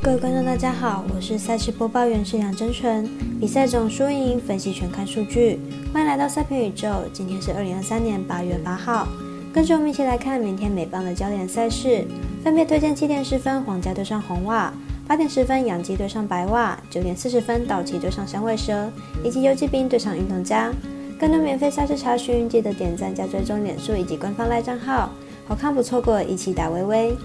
各位观众，大家好，我是赛事播报员是杨真纯。比赛中输赢分析全看数据，欢迎来到赛评宇宙。今天是二零二三年八月八号，跟着我们一起来看明天美邦的焦点赛事，分别推荐七点十分皇家对上红袜，八点十分洋基对上白袜，九点四十分道奇对上响尾蛇，以及游击兵对上运动家。更多免费赛事查询，记得点赞加追踪脸书以及官方赖账号，好看不错过，一起打微微。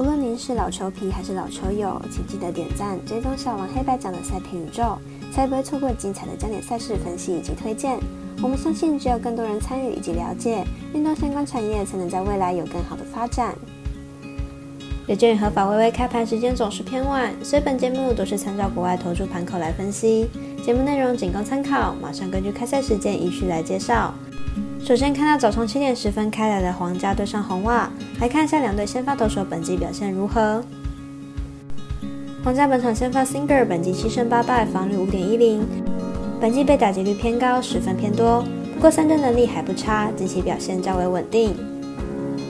无论您是老球皮还是老球友，请记得点赞、追踪小王黑白奖的赛评宇宙，才不会错过精彩的焦点赛事分析以及推荐。我们相信，只有更多人参与以及了解运动相关产业，才能在未来有更好的发展。有鉴于合法微微开盘时间总是偏晚，所以本节目都是参照国外投注盘口来分析，节目内容仅供参考。马上根据开赛时间依序来介绍。首先看到早上七点十分开来的皇家对上红袜，来看一下两队先发投手本季表现如何。皇家本场先发 Singer 本季七胜八败，防率五点一零，本季被打击率偏高，十分偏多。不过三振能力还不差，近期表现较为稳定。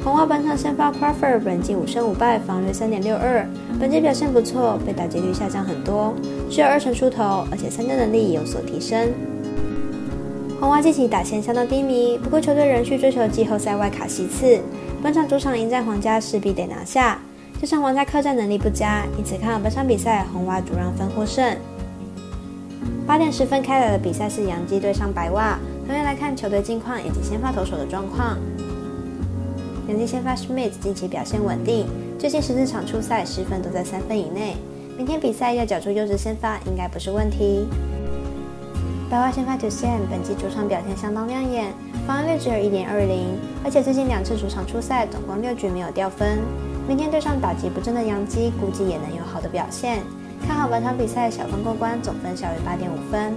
红袜本场先发 Crawford 本季五胜五败，防率三点六二，本季表现不错，被打击率下降很多，只有二成出头，而且三振能力有所提升。红袜近期打线相当低迷，不过球队仍需追求季后赛外卡席次。本场主场迎战皇家，势必得拿下。加上皇家客战能力不佳，因此看好本场比赛红袜主让分获胜。八点十分开打的比赛是洋基对上白袜，同样来看球队近况以及先发投手的状况。洋基先发 Schmidt 近期表现稳定，最近十四场出赛失分都在三分以内。明天比赛要缴出优质先发，应该不是问题。白袜先发 To Sam 本季主场表现相当亮眼，防御率只有一点二零，而且最近两次主场出赛，总共六局没有掉分。明天对上打击不振的杨基，估计也能有好的表现。看好本场比赛小分过关，总分小于八点五分。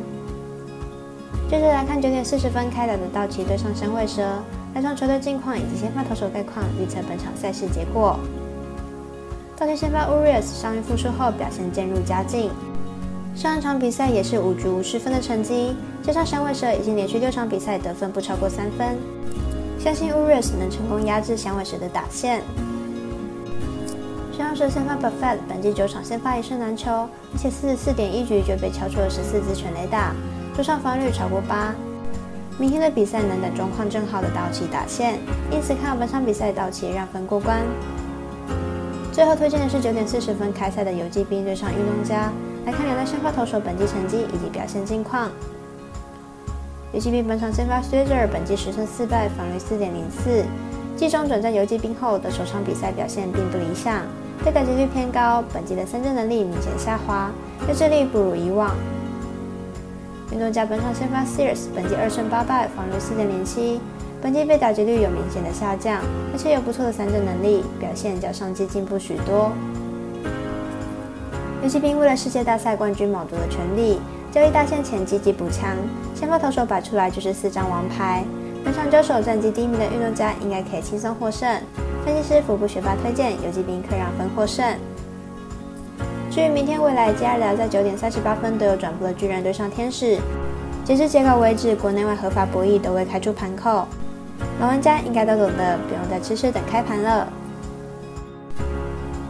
接着来看九点四十分开打的道奇对上响尾蛇，来上球队近况以及先发投手概况预测本场赛事结果。道奇先发 Urias 伤愈复出后表现渐入佳境。上一场比赛也是五局无失分的成绩，加上响尾蛇已经连续六场比赛得分不超过三分，相信 Urias 能成功压制响尾蛇的打线。响尾蛇先发 Buffett 本季九场先发一胜难求，而且四十四点一局就被敲出了十四支全垒打，主场防率超过八。明天的比赛能等状况正好的道奇打线，因此看好本场比赛道奇让分过关。最后推荐的是九点四十分开赛的游击兵对上运动家。来看两队先发投手本季成绩以及表现近况。游击兵本场先发 s t r a z e r 本季十胜四败，防御四点零四。季中转战游击兵后的首场比赛表现并不理想，被打击率偏高，本季的三振能力明显下滑，对阵力不如以往。运动家本场先发 Sears 本季二胜八败，防御四点零七，本季被打击率有明显的下降，而且有不错的三振能力，表现较上季进步许多。游击兵为了世界大赛冠军卯足了全力，交易大线前积极补强，先发投手摆出来就是四张王牌。本场交手战绩低迷的运动家应该可以轻松获胜。分析师腹部学霸推荐游击兵可让分获胜。至于明天未来加聊在九点三十八分都有转播的巨人对上天使，截至截稿为止，国内外合法博弈都未开出盘口，老玩家应该都懂得，不用再痴痴等开盘了。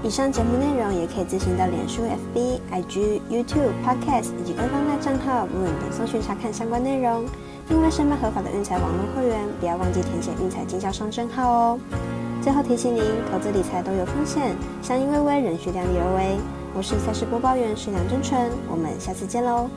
以上节目内容也可以自行到脸书、FB、IG、YouTube、Podcast 以及官方大账号 Moon 等搜寻查看相关内容。另外，申办合法的运财网络会员，不要忘记填写运财经销商证号哦。最后提醒您，投资理财都有风险，相依微微，仍需量力而为。我是赛事播报员，是梁真纯，我们下次见喽。